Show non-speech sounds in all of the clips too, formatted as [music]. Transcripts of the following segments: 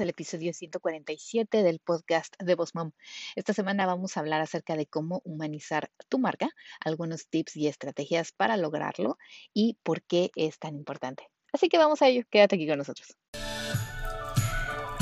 el episodio 147 del podcast de Boss Mom. Esta semana vamos a hablar acerca de cómo humanizar tu marca, algunos tips y estrategias para lograrlo y por qué es tan importante. Así que vamos a ello, quédate aquí con nosotros.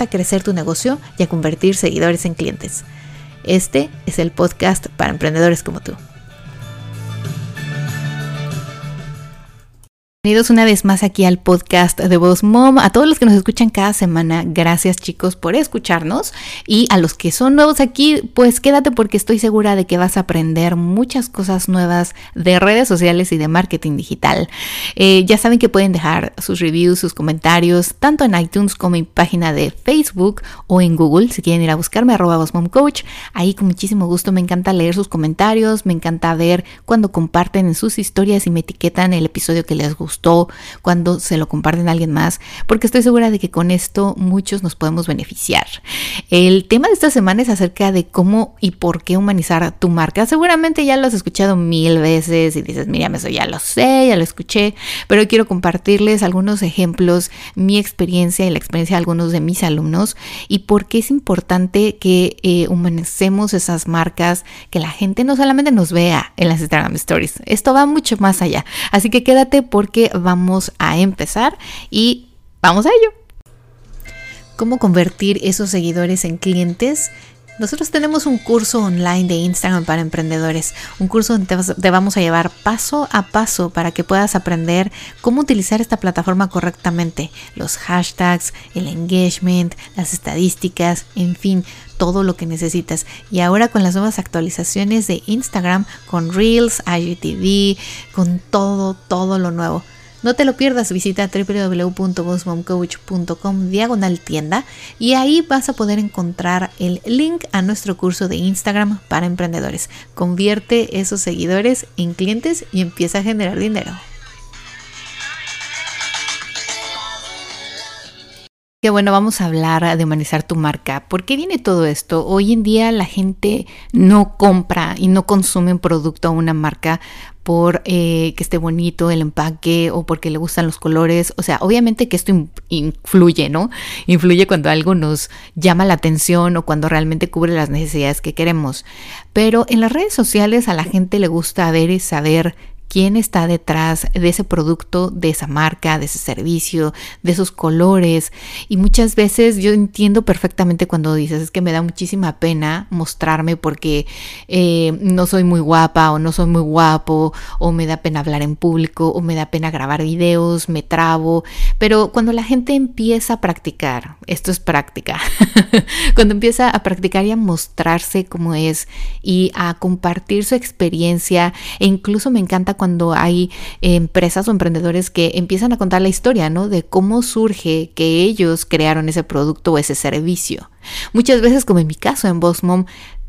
a crecer tu negocio y a convertir seguidores en clientes. Este es el podcast para emprendedores como tú. Bienvenidos una vez más aquí al podcast de Voz Mom. A todos los que nos escuchan cada semana, gracias chicos por escucharnos. Y a los que son nuevos aquí, pues quédate porque estoy segura de que vas a aprender muchas cosas nuevas de redes sociales y de marketing digital. Eh, ya saben que pueden dejar sus reviews, sus comentarios, tanto en iTunes como en mi página de Facebook o en Google. Si quieren ir a buscarme, arroba Coach. Ahí con muchísimo gusto me encanta leer sus comentarios, me encanta ver cuando comparten en sus historias y me etiquetan el episodio que les gusta cuando se lo comparten a alguien más, porque estoy segura de que con esto muchos nos podemos beneficiar. El tema de esta semana es acerca de cómo y por qué humanizar tu marca. Seguramente ya lo has escuchado mil veces y dices, mira, eso ya lo sé, ya lo escuché, pero quiero compartirles algunos ejemplos, mi experiencia y la experiencia de algunos de mis alumnos y por qué es importante que eh, humanicemos esas marcas, que la gente no solamente nos vea en las Instagram Stories, esto va mucho más allá. Así que quédate porque vamos a empezar y vamos a ello. ¿Cómo convertir esos seguidores en clientes? Nosotros tenemos un curso online de Instagram para emprendedores, un curso donde te vamos a llevar paso a paso para que puedas aprender cómo utilizar esta plataforma correctamente, los hashtags, el engagement, las estadísticas, en fin, todo lo que necesitas. Y ahora con las nuevas actualizaciones de Instagram, con Reels, IGTV, con todo, todo lo nuevo. No te lo pierdas, visita www.bossmomcoach.com diagonal tienda y ahí vas a poder encontrar el link a nuestro curso de Instagram para emprendedores. Convierte esos seguidores en clientes y empieza a generar dinero. Qué bueno, vamos a hablar de humanizar tu marca. ¿Por qué viene todo esto? Hoy en día la gente no compra y no consume un producto o una marca por eh, que esté bonito el empaque o porque le gustan los colores. O sea, obviamente que esto influye, ¿no? Influye cuando algo nos llama la atención o cuando realmente cubre las necesidades que queremos. Pero en las redes sociales a la gente le gusta ver y saber quién está detrás de ese producto, de esa marca, de ese servicio, de esos colores. Y muchas veces yo entiendo perfectamente cuando dices, es que me da muchísima pena mostrarme porque eh, no soy muy guapa o no soy muy guapo o me da pena hablar en público o me da pena grabar videos, me trabo. Pero cuando la gente empieza a practicar, esto es práctica, [laughs] cuando empieza a practicar y a mostrarse como es y a compartir su experiencia e incluso me encanta cuando hay empresas o emprendedores que empiezan a contar la historia, ¿no? De cómo surge que ellos crearon ese producto o ese servicio. Muchas veces, como en mi caso en Boss Mom,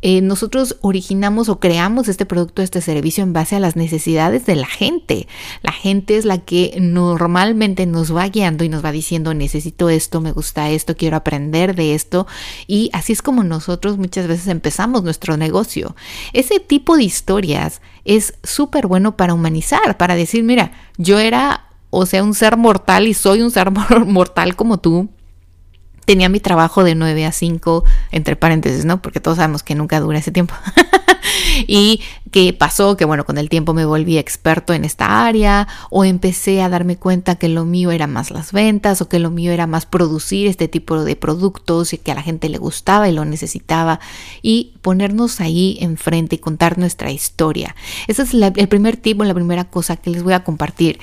eh, nosotros originamos o creamos este producto, este servicio en base a las necesidades de la gente. La gente es la que normalmente nos va guiando y nos va diciendo necesito esto, me gusta esto, quiero aprender de esto. Y así es como nosotros muchas veces empezamos nuestro negocio. Ese tipo de historias es súper bueno para humanizar, para decir, mira, yo era, o sea, un ser mortal y soy un ser [laughs] mortal como tú tenía mi trabajo de 9 a 5, entre paréntesis, ¿no? Porque todos sabemos que nunca dura ese tiempo. [laughs] y qué pasó, que bueno, con el tiempo me volví experto en esta área o empecé a darme cuenta que lo mío era más las ventas o que lo mío era más producir este tipo de productos y que a la gente le gustaba y lo necesitaba y ponernos ahí enfrente y contar nuestra historia. Ese es el primer tipo, la primera cosa que les voy a compartir.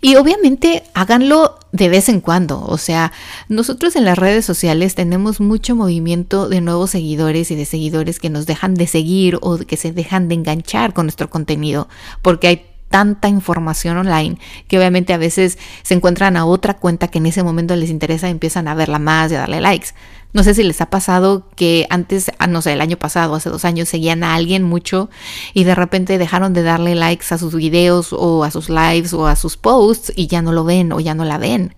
Y obviamente háganlo de vez en cuando, o sea, nosotros en las redes sociales tenemos mucho movimiento de nuevos seguidores y de seguidores que nos dejan de seguir o que se dejan de enganchar con nuestro contenido, porque hay tanta información online que obviamente a veces se encuentran a otra cuenta que en ese momento les interesa y empiezan a verla más y a darle likes. No sé si les ha pasado que antes, ah, no sé, el año pasado, hace dos años, seguían a alguien mucho y de repente dejaron de darle likes a sus videos o a sus lives o a sus posts y ya no lo ven o ya no la ven.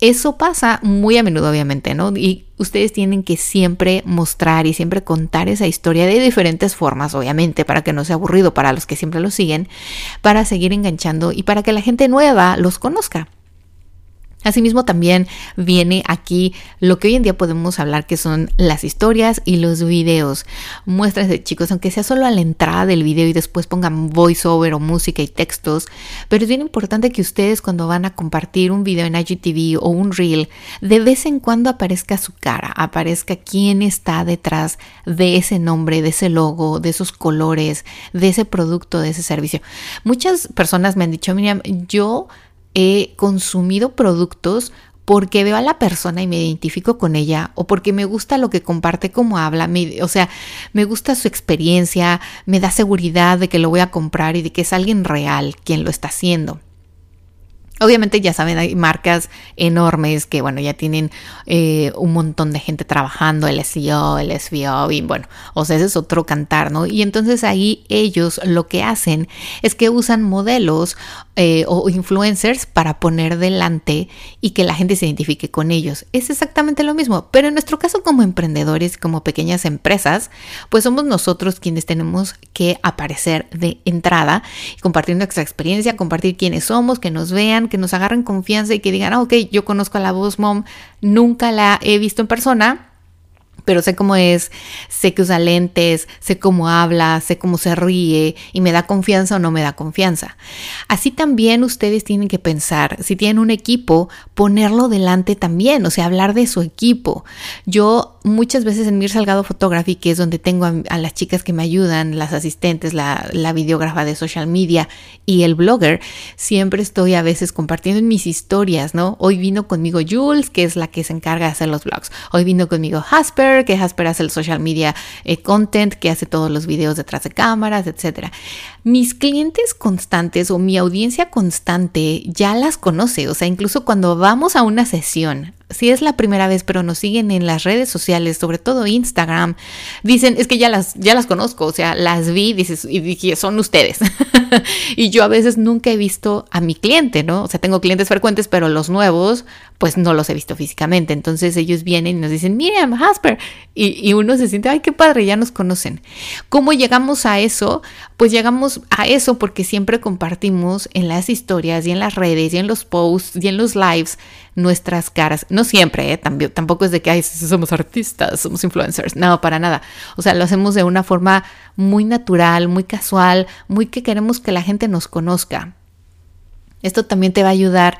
Eso pasa muy a menudo, obviamente, ¿no? Y ustedes tienen que siempre mostrar y siempre contar esa historia de diferentes formas, obviamente, para que no sea aburrido para los que siempre lo siguen, para seguir enganchando y para que la gente nueva los conozca. Asimismo también viene aquí lo que hoy en día podemos hablar que son las historias y los videos. de chicos, aunque sea solo a la entrada del video y después pongan voiceover o música y textos, pero es bien importante que ustedes cuando van a compartir un video en IGTV o un reel, de vez en cuando aparezca su cara, aparezca quién está detrás de ese nombre, de ese logo, de esos colores, de ese producto, de ese servicio. Muchas personas me han dicho, Miriam, yo he consumido productos porque veo a la persona y me identifico con ella o porque me gusta lo que comparte, cómo habla, o sea, me gusta su experiencia, me da seguridad de que lo voy a comprar y de que es alguien real quien lo está haciendo. Obviamente ya saben, hay marcas enormes que, bueno, ya tienen eh, un montón de gente trabajando, el SEO, el SVO, y bueno, o sea, ese es otro cantar, ¿no? Y entonces ahí ellos lo que hacen es que usan modelos eh, o influencers para poner delante y que la gente se identifique con ellos. Es exactamente lo mismo, pero en nuestro caso como emprendedores, como pequeñas empresas, pues somos nosotros quienes tenemos que aparecer de entrada, compartir nuestra experiencia, compartir quiénes somos, que nos vean, que nos agarren confianza y que digan, ah, ok, yo conozco a la voz mom, nunca la he visto en persona, pero sé cómo es, sé que usa lentes, sé cómo habla, sé cómo se ríe y me da confianza o no me da confianza. Así también ustedes tienen que pensar, si tienen un equipo, ponerlo delante también, o sea, hablar de su equipo. Yo muchas veces en Mir Salgado Photography, que es donde tengo a, las chicas que me ayudan, las asistentes, la, la videógrafa de social media y el blogger, siempre estoy a veces compartiendo en mis historias, ¿no? Hoy vino conmigo Jules, que es la que se encarga de hacer los blogs. Hoy vino conmigo Hasper, que Jasper hace el social media eh, content, que hace todos los videos detrás de cámaras, etc. Mis clientes constantes o mi audiencia constante ya las conoce, o sea, incluso cuando vamos a una sesión, si es la primera vez, pero nos siguen en las redes sociales, sobre todo Instagram, dicen, es que ya las, ya las conozco, o sea, las vi dices, y dije, son ustedes. [laughs] y yo a veces nunca he visto a mi cliente, ¿no? O sea, tengo clientes frecuentes, pero los nuevos, pues no los he visto físicamente. Entonces ellos vienen y nos dicen, Miriam, Hasper. Y, y uno se siente, ay, qué padre, ya nos conocen. ¿Cómo llegamos a eso? Pues llegamos a eso porque siempre compartimos en las historias y en las redes y en los posts y en los lives nuestras caras. No siempre, ¿eh? Tampoco es de que Ay, somos artistas, somos influencers. No, para nada. O sea, lo hacemos de una forma muy natural, muy casual, muy que queremos que la gente nos conozca. Esto también te va a ayudar.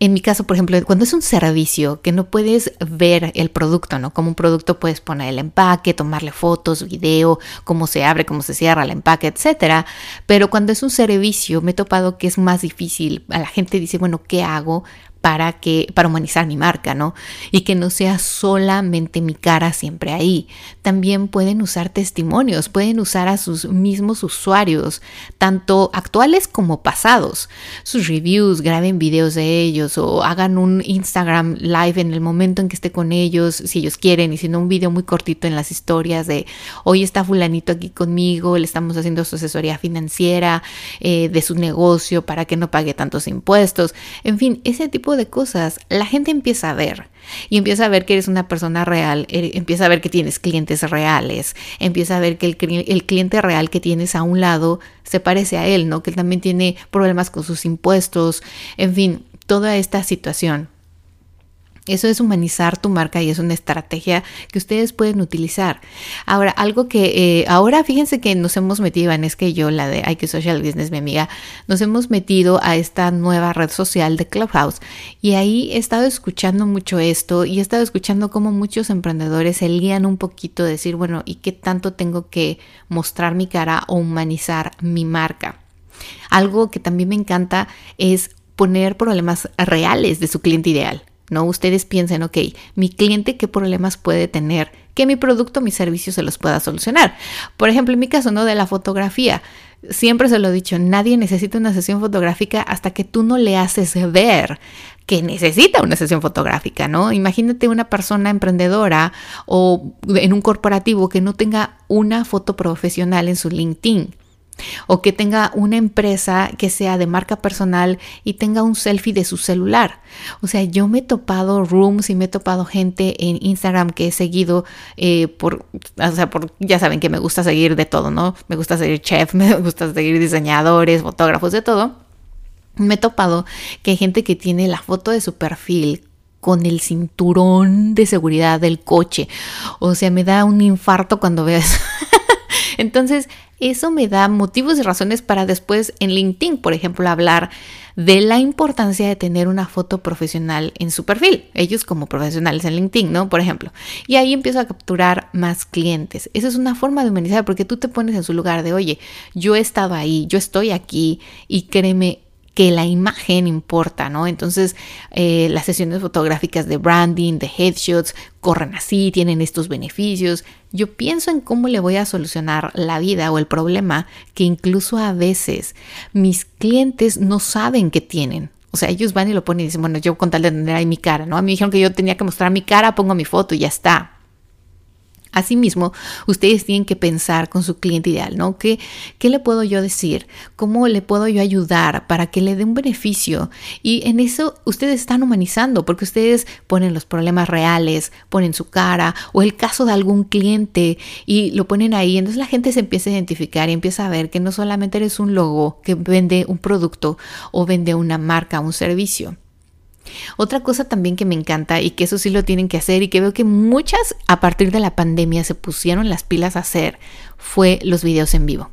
En mi caso, por ejemplo, cuando es un servicio que no puedes ver el producto, ¿no? Como un producto puedes poner el empaque, tomarle fotos, video, cómo se abre, cómo se cierra el empaque, etcétera. Pero cuando es un servicio, me he topado que es más difícil. A la gente dice, bueno, ¿qué hago? Para que para humanizar mi marca, ¿no? Y que no sea solamente mi cara siempre ahí. También pueden usar testimonios, pueden usar a sus mismos usuarios, tanto actuales como pasados. Sus reviews, graben videos de ellos o hagan un Instagram live en el momento en que esté con ellos, si ellos quieren, y si no un video muy cortito en las historias de hoy está fulanito aquí conmigo, le estamos haciendo su asesoría financiera eh, de su negocio para que no pague tantos impuestos. En fin, ese tipo de cosas, la gente empieza a ver y empieza a ver que eres una persona real, empieza a ver que tienes clientes reales, empieza a ver que el, el cliente real que tienes a un lado se parece a él, ¿no? Que él también tiene problemas con sus impuestos, en fin, toda esta situación. Eso es humanizar tu marca y es una estrategia que ustedes pueden utilizar. Ahora, algo que eh, ahora fíjense que nos hemos metido, en es que yo, la de IQ Social Business, mi amiga, nos hemos metido a esta nueva red social de Clubhouse y ahí he estado escuchando mucho esto y he estado escuchando cómo muchos emprendedores se lían un poquito de decir, bueno, ¿y qué tanto tengo que mostrar mi cara o humanizar mi marca? Algo que también me encanta es poner problemas reales de su cliente ideal. ¿No? Ustedes piensen, ok, mi cliente qué problemas puede tener, que mi producto, mi servicio se los pueda solucionar. Por ejemplo, en mi caso, ¿no? De la fotografía. Siempre se lo he dicho, nadie necesita una sesión fotográfica hasta que tú no le haces ver que necesita una sesión fotográfica, ¿no? Imagínate una persona emprendedora o en un corporativo que no tenga una foto profesional en su LinkedIn o que tenga una empresa que sea de marca personal y tenga un selfie de su celular. O sea, yo me he topado rooms y me he topado gente en Instagram que he seguido eh, por, o sea, por, ya saben que me gusta seguir de todo, ¿no? Me gusta seguir chef, [laughs] me gusta seguir diseñadores, fotógrafos, de todo. Me he topado que hay gente que tiene la foto de su perfil con el cinturón de seguridad del coche. O sea, me da un infarto cuando veo eso. [laughs] Entonces, eso me da motivos y razones para después en LinkedIn, por ejemplo, hablar de la importancia de tener una foto profesional en su perfil, ellos como profesionales en LinkedIn, ¿no? Por ejemplo. Y ahí empiezo a capturar más clientes. Esa es una forma de humanizar porque tú te pones en su lugar de, oye, yo he estado ahí, yo estoy aquí y créeme, que la imagen importa, ¿no? Entonces, eh, las sesiones fotográficas de branding, de headshots, corren así, tienen estos beneficios. Yo pienso en cómo le voy a solucionar la vida o el problema que incluso a veces mis clientes no saben que tienen. O sea, ellos van y lo ponen y dicen, bueno, yo con tal de tener ahí mi cara, ¿no? A mí me dijeron que yo tenía que mostrar mi cara, pongo mi foto y ya está. Asimismo, ustedes tienen que pensar con su cliente ideal, ¿no? ¿Qué, ¿Qué le puedo yo decir? ¿Cómo le puedo yo ayudar para que le dé un beneficio? Y en eso ustedes están humanizando porque ustedes ponen los problemas reales, ponen su cara o el caso de algún cliente y lo ponen ahí. Entonces la gente se empieza a identificar y empieza a ver que no solamente eres un logo que vende un producto o vende una marca, un servicio otra cosa también que me encanta y que eso sí lo tienen que hacer y que veo que muchas a partir de la pandemia se pusieron las pilas a hacer fue los videos en vivo.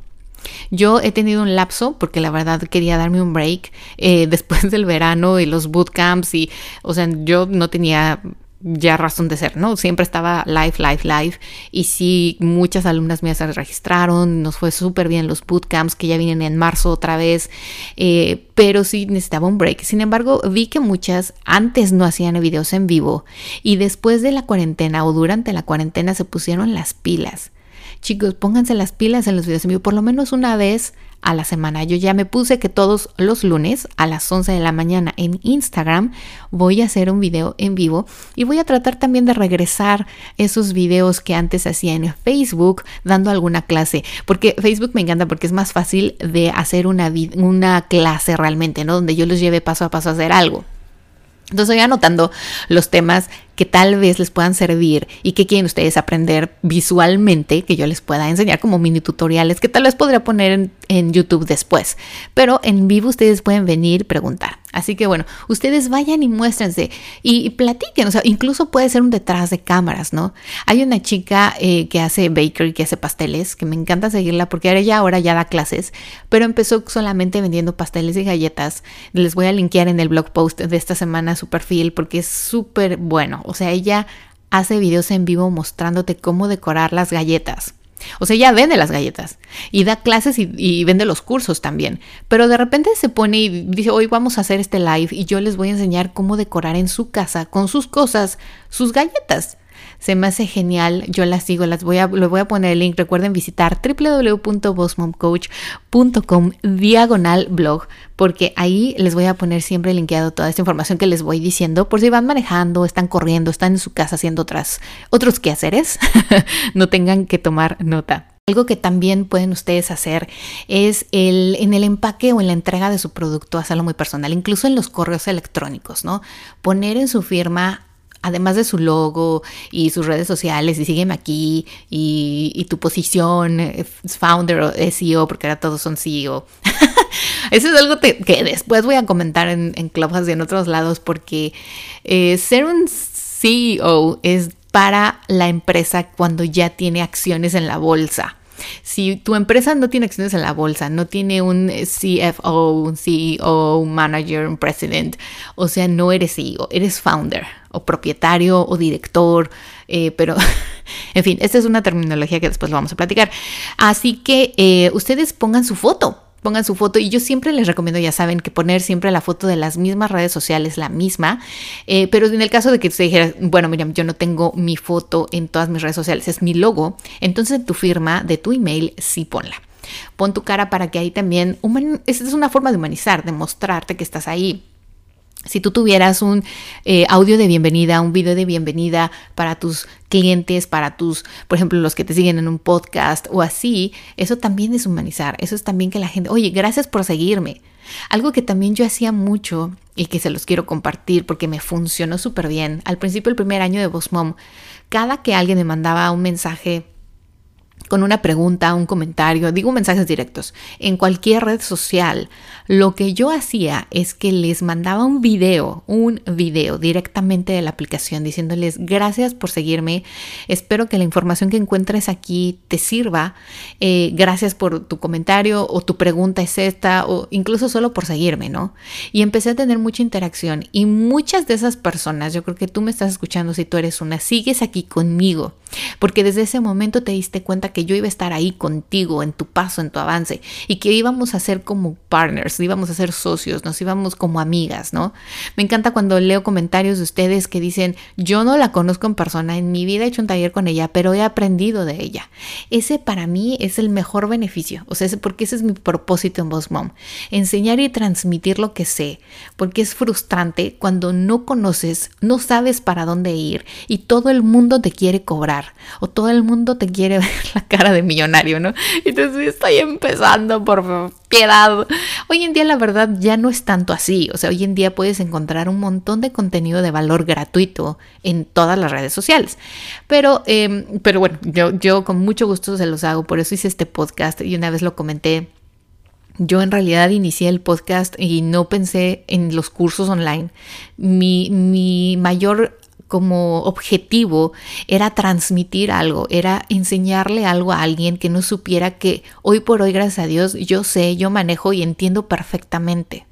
Yo he tenido un lapso porque la verdad quería darme un break eh, [laughs] después del verano y los bootcamps y, o sea, yo no tenía ya razón de ser, ¿no? Siempre estaba live, live, live. Y sí, muchas alumnas mías se registraron, nos fue súper bien los bootcamps que ya vienen en marzo otra vez, eh, pero sí necesitaba un break. Sin embargo, vi que muchas antes no hacían videos en vivo y después de la cuarentena o durante la cuarentena se pusieron las pilas. Chicos, pónganse las pilas en los videos en vivo, por lo menos una vez a la semana. Yo ya me puse que todos los lunes a las 11 de la mañana en Instagram voy a hacer un video en vivo y voy a tratar también de regresar esos videos que antes hacía en Facebook dando alguna clase, porque Facebook me encanta porque es más fácil de hacer una, una clase realmente, ¿no? Donde yo los lleve paso a paso a hacer algo. Entonces voy anotando los temas que tal vez les puedan servir y que quieren ustedes aprender visualmente, que yo les pueda enseñar como mini tutoriales que tal vez podría poner en, YouTube después. Pero en vivo ustedes pueden venir preguntar. Así que bueno, ustedes vayan y muéstrense y, platiquen, o sea, incluso puede ser un detrás de cámaras, ¿no? Hay una chica eh, que hace bakery, que hace pasteles, que me encanta seguirla porque ella ahora ya da clases, pero empezó solamente vendiendo pasteles y galletas. Les voy a linkear en el blog post de esta semana su perfil porque es súper bueno. O sea, ella hace videos en vivo mostrándote cómo decorar las galletas. O sea, ella vende las galletas y da clases y, vende los cursos también. Pero de repente se pone y dice, hoy vamos a hacer este live y yo les voy a enseñar cómo decorar en su casa con sus cosas, sus galletas se me hace genial, yo las sigo, las voy a, les voy a poner el link, recuerden visitar www.bossmomcoach.com diagonal blog, porque ahí les voy a poner siempre linkeado toda esta información que les voy diciendo, por si van manejando, están corriendo, están en su casa haciendo otras, otros quehaceres, [laughs] no tengan que tomar nota. Algo que también pueden ustedes hacer es el, en el empaque o en la entrega de su producto hacerlo muy personal, incluso en los correos electrónicos, ¿no? Poner en su firma además de su logo y sus redes sociales, y sígueme aquí, y, tu posición, founder o CEO, porque ahora todos son CEO. [laughs] Eso es algo que después voy a comentar en, en Clubhouse y en otros lados, porque eh, ser un CEO es para la empresa cuando ya tiene acciones en la bolsa. Si tu empresa no tiene acciones en la bolsa, no tiene un CFO, un CEO, un manager, un president, o sea, no eres CEO, eres founder o propietario o director, eh, pero [laughs] en fin, esta es una terminología que después lo vamos a platicar. Así que eh, ustedes pongan su foto pongan su foto y yo siempre les recomiendo, ya saben, que poner siempre la foto de las mismas redes sociales, la misma, eh, pero en el caso de que usted dijera, bueno, Miriam, yo no tengo mi foto en todas mis redes sociales, es mi logo, entonces en tu firma de tu email sí ponla. Pon tu cara para que ahí también, es una forma de humanizar, de mostrarte que estás ahí. Si tú tuvieras un eh, audio de bienvenida, un video de bienvenida para tus clientes, para tus, por ejemplo, los que te siguen en un podcast o así, eso también es humanizar. Eso es también que la gente, oye, gracias por seguirme. Algo que también yo hacía mucho y que se los quiero compartir porque me funcionó súper bien. Al principio, el primer año de Boss Mom, cada que alguien me mandaba un mensaje con una pregunta, un comentario, digo mensajes directos, en cualquier red social, lo que yo hacía es que les mandaba un video, un video directamente de la aplicación diciéndoles gracias por seguirme, espero que la información que encuentres aquí te sirva, eh, gracias por tu comentario o tu pregunta es esta o incluso solo por seguirme, ¿no? Y empecé a tener mucha interacción. Y muchas de esas personas, yo creo que tú me estás escuchando si tú eres una, sigues aquí conmigo, porque desde ese momento te diste cuenta que yo iba a estar ahí contigo en tu paso, en tu avance y que íbamos a ser como partners, íbamos a ser socios, nos íbamos como amigas, ¿no? Me encanta cuando leo comentarios de ustedes que dicen, yo no la conozco en persona, en mi vida he hecho un taller con ella, pero he aprendido de ella. Ese para mí es el mejor beneficio, o sea, porque ese es mi propósito en Boss Mom, enseñar y transmitir lo que sé, porque es frustrante cuando no conoces, no sabes para dónde ir y todo el mundo te quiere cobrar o todo el mundo te quiere [laughs] ver la cara de millonario, ¿no? Entonces estoy empezando, por piedad. Hoy en día la verdad ya no es tanto así, o sea, hoy en día puedes encontrar un montón de contenido de valor gratuito en todas las redes sociales. Pero, em, pero bueno, yo, yo con mucho gusto se los hago, por eso hice este podcast y una vez lo comenté. Yo en realidad inicié el podcast y no pensé en los cursos online. Mi, mi mayor como objetivo era transmitir algo, era enseñarle algo a alguien que no supiera que hoy por hoy, gracias a Dios, yo sé, yo manejo y entiendo perfectamente.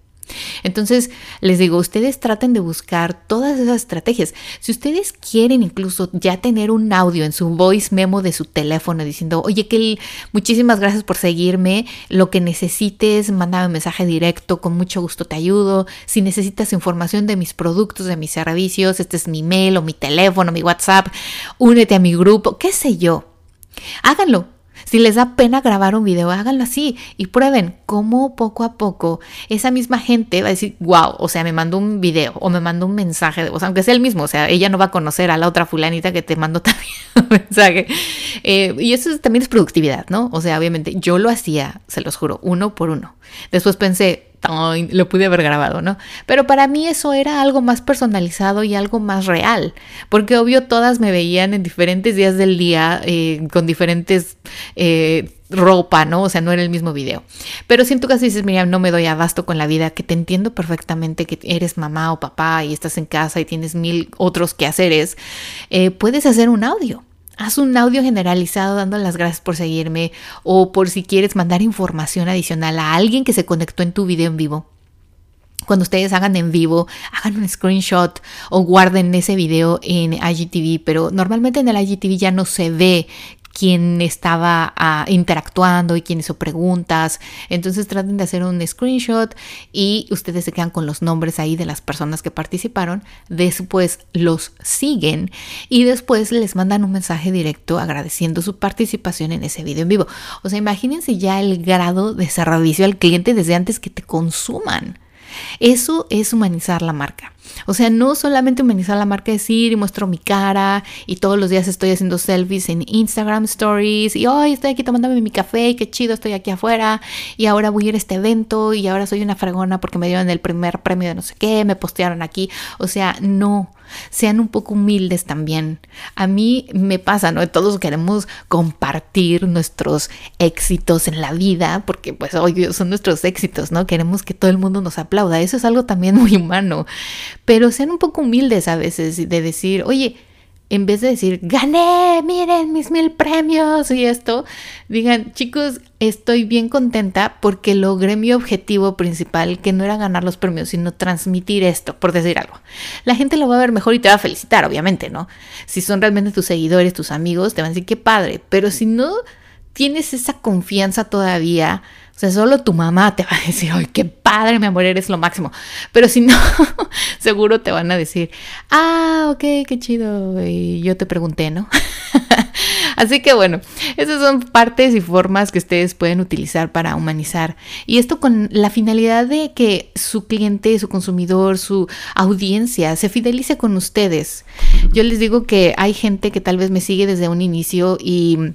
Entonces, les digo, ustedes traten de buscar todas esas estrategias. Si ustedes quieren incluso ya tener un audio en su voice memo de su teléfono diciendo, oye, que muchísimas gracias por seguirme, lo que necesites, mándame un mensaje directo, con mucho gusto te ayudo. Si necesitas información de mis productos, de mis servicios, este es mi mail o mi teléfono, mi WhatsApp, únete a mi grupo, qué sé yo. Háganlo, si les da pena grabar un video, háganlo así y prueben cómo poco a poco esa misma gente va a decir, wow, o sea, me mandó un video o me mandó un mensaje de voz, aunque sea el mismo, o sea, ella no va a conocer a la otra fulanita que te mandó [laughs] también un mensaje. Eh, y eso también es productividad, ¿no? O sea, obviamente yo lo hacía, se los juro, uno por uno. Después pensé, lo pude haber grabado, ¿no? Pero para mí eso era algo más personalizado y algo más real, porque obvio todas me veían en diferentes días del día, eh, con diferentes eh, ropa, ¿no? O sea, no era el mismo video. Pero si en tu caso dices, mira, no me doy abasto con la vida, que te entiendo perfectamente que eres mamá o papá y estás en casa y tienes mil otros quehaceres, eh, puedes hacer un audio haz un audio generalizado dando las gracias por seguirme o por si quieres mandar información adicional a alguien que se conectó en tu video en vivo. Cuando ustedes hagan en vivo, hagan un screenshot o guarden ese video en IGTV, pero normalmente en el IGTV ya no se ve quién estaba ah, interactuando y quién hizo preguntas. Entonces traten de hacer un screenshot y ustedes se quedan con los nombres ahí de las personas que participaron. Después los siguen y después les mandan un mensaje directo agradeciendo su participación en ese video en vivo. O sea, imagínense ya el grado de servicio al cliente desde antes que te consuman. Eso es humanizar la marca. O sea, no solamente humanizar la marca, decir y muestro mi cara y todos los días estoy haciendo selfies en Instagram Stories y hoy estoy aquí tomándome mi café y qué chido estoy aquí afuera y ahora voy a ir a este evento y ahora soy una fregona porque me dieron el primer premio de no sé qué, me postearon aquí. O sea, no sean un poco humildes también. A mí me pasa, ¿no? Todos queremos compartir nuestros éxitos en la vida, porque pues hoy son nuestros éxitos, ¿no? Queremos que todo el mundo nos aplauda. Eso es algo también [laughs] muy humano. Pero sean un poco humildes a veces de decir, oye, en vez de decir, gané, miren mis mil premios y esto, digan, chicos, estoy bien contenta porque logré mi objetivo principal, que no era ganar los premios, sino transmitir esto, por decir algo. La gente lo va a ver mejor y te va a felicitar, obviamente, ¿no? Si son realmente tus seguidores, tus amigos, te van a decir, qué padre, pero si no tienes esa confianza todavía, sea, solo tu mamá te va a decir, ay, qué padre, mi amor, eres lo máximo. Pero si no, [laughs] seguro te van a decir, ah, ok, qué chido. Y yo te pregunté, ¿no? [laughs] Así que bueno, esas son partes y formas que ustedes pueden utilizar para humanizar. Y esto con la finalidad de que su cliente, su consumidor, su audiencia se fidelice con ustedes. Yo les digo que hay gente que tal vez me sigue desde un inicio y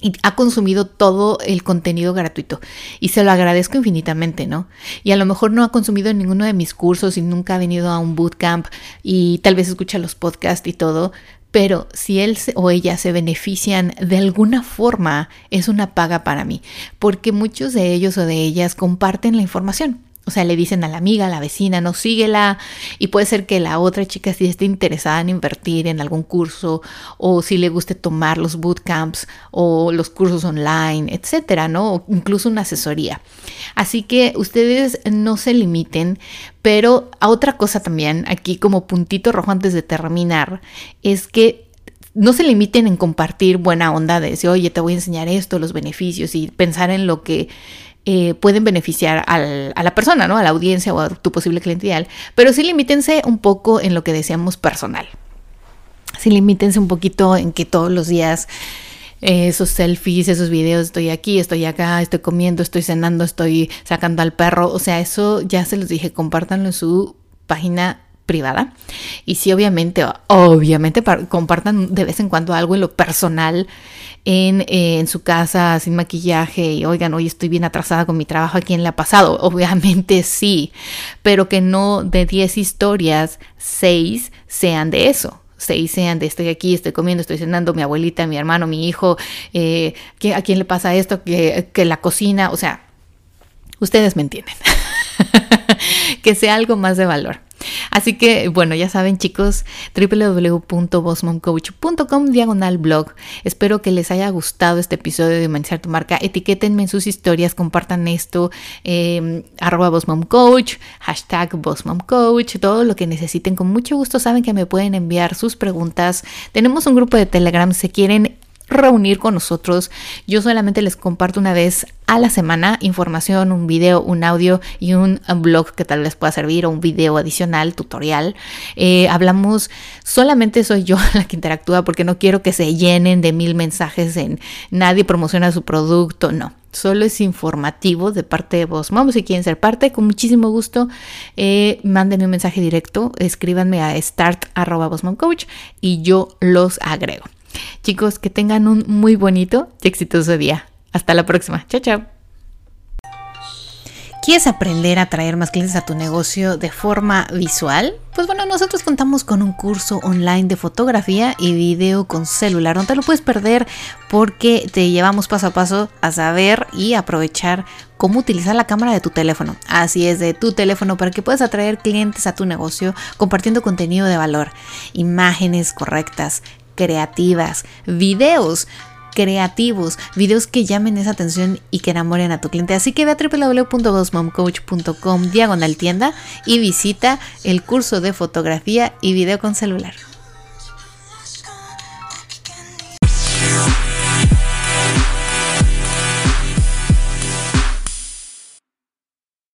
y ha consumido todo el contenido gratuito y se lo agradezco infinitamente, ¿no? Y a lo mejor no ha consumido ninguno de mis cursos y nunca ha venido a un bootcamp y tal vez escucha los podcasts y todo, pero si él o ella se benefician de alguna forma, es una paga para mí, porque muchos de ellos o de ellas comparten la información. O sea, le dicen a la amiga, a la vecina, no síguela. Y puede ser que la otra chica sí esté interesada en invertir en algún curso o si le guste tomar los bootcamps o los cursos online, etcétera, ¿no? O incluso una asesoría. Así que ustedes no se limiten, pero a otra cosa también, aquí como puntito rojo antes de terminar, es que no se limiten en compartir buena onda de decir, oye, te voy a enseñar esto, los beneficios y pensar en lo que eh, pueden beneficiar a la persona, ¿no? A la audiencia o a tu posible cliente pero sí limítense un poco en lo que decíamos personal. Sí limítense un poquito en que todos los días eh, esos selfies, esos videos, estoy aquí, estoy acá, estoy comiendo, estoy cenando, estoy sacando al perro, o sea, eso ya se los dije, compártanlo en su página privada. Y sí, obviamente, obviamente compartan de vez en cuando algo en lo personal en, en, su casa sin maquillaje y oigan, hoy estoy bien atrasada con mi trabajo, ¿a quién le ha pasado? [laughs] Obviamente sí, pero que no de 10 historias, 6 sean de eso. Seis sean de estoy aquí, estoy comiendo, estoy cenando, mi abuelita, mi hermano, mi hijo, eh, ¿a quién le pasa esto? Que, que la cocina, o sea, ustedes me entienden. [laughs] que sea algo más de valor. Así que, bueno, ya saben chicos, www.bossmomcoach.com diagonal blog. Espero que les haya gustado este episodio de Humanizar tu Marca. Etiquétenme en sus historias, compartan esto, eh, arroba bossmomcoach, hashtag bossmomcoach, todo lo que necesiten. Con mucho gusto saben que me pueden enviar sus preguntas. Tenemos un grupo de Telegram, si quieren reunir con nosotros. Yo solamente les comparto una vez a la semana información, un video, un audio y un blog que tal vez pueda servir o un video adicional, tutorial. Eh, hablamos, solamente soy yo [laughs] la que interactúa porque no quiero que se llenen de mil mensajes en nadie promociona su producto, no. Solo es informativo de parte de vos. Vamos, si quieren ser parte, con muchísimo gusto, eh, mándenme un mensaje directo, escríbanme a start.coach y yo los agrego. Chicos, que tengan un muy bonito y exitoso día. Hasta la próxima. Chao, chao. ¿Quieres aprender a atraer más clientes a tu negocio de forma visual? Pues bueno, nosotros contamos con un curso online de fotografía y video con celular. No te lo puedes perder porque te llevamos paso a paso a saber y aprovechar cómo utilizar la cámara de tu teléfono. Así es, de tu teléfono para que puedas atraer clientes a tu negocio compartiendo contenido de valor, imágenes correctas, creativas, videos creativos, videos que llamen esa atención y que enamoren a tu cliente. Así que ve a www.bossmomcoach.com diagonal tienda y visita el curso de fotografía y video con celular.